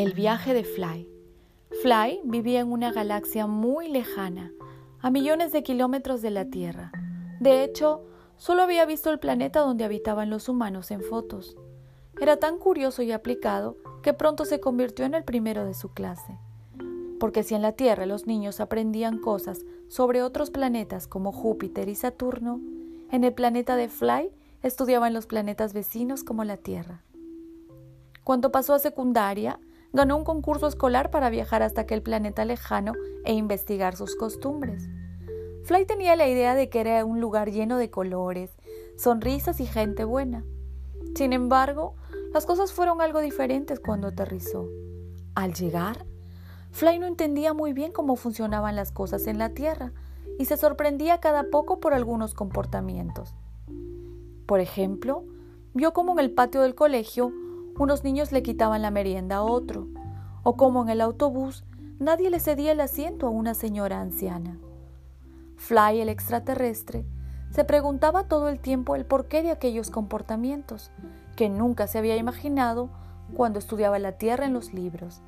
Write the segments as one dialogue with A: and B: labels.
A: El viaje de Fly. Fly vivía en una galaxia muy lejana, a millones de kilómetros de la Tierra. De hecho, solo había visto el planeta donde habitaban los humanos en fotos. Era tan curioso y aplicado que pronto se convirtió en el primero de su clase. Porque si en la Tierra los niños aprendían cosas sobre otros planetas como Júpiter y Saturno, en el planeta de Fly estudiaban los planetas vecinos como la Tierra. Cuando pasó a secundaria, ganó un concurso escolar para viajar hasta aquel planeta lejano e investigar sus costumbres. Fly tenía la idea de que era un lugar lleno de colores, sonrisas y gente buena. Sin embargo, las cosas fueron algo diferentes cuando aterrizó. Al llegar, Fly no entendía muy bien cómo funcionaban las cosas en la Tierra y se sorprendía cada poco por algunos comportamientos. Por ejemplo, vio cómo en el patio del colegio unos niños le quitaban la merienda a otro, o como en el autobús nadie le cedía el asiento a una señora anciana. Fly, el extraterrestre, se preguntaba todo el tiempo el porqué de aquellos comportamientos, que nunca se había imaginado cuando estudiaba la Tierra en los libros.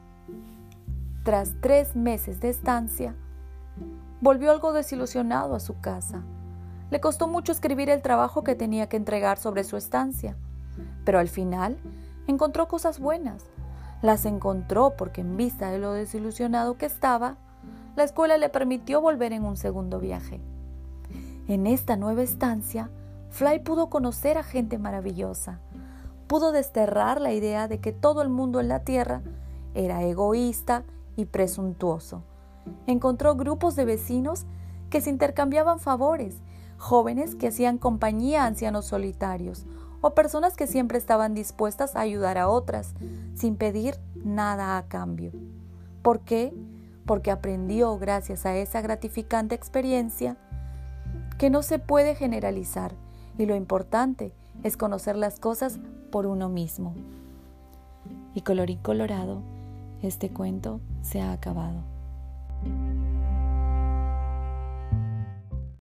A: Tras tres meses de estancia, volvió algo desilusionado a su casa. Le costó mucho escribir el trabajo que tenía que entregar sobre su estancia, pero al final encontró cosas buenas. Las encontró porque en vista de lo desilusionado que estaba, la escuela le permitió volver en un segundo viaje. En esta nueva estancia, Fly pudo conocer a gente maravillosa. Pudo desterrar la idea de que todo el mundo en la Tierra era egoísta y presuntuoso. Encontró grupos de vecinos que se intercambiaban favores, jóvenes que hacían compañía a ancianos solitarios, o personas que siempre estaban dispuestas a ayudar a otras sin pedir nada a cambio. ¿Por qué? Porque aprendió gracias a esa gratificante experiencia que no se puede generalizar y lo importante es conocer las cosas por uno mismo. Y colorín colorado, este cuento se ha acabado.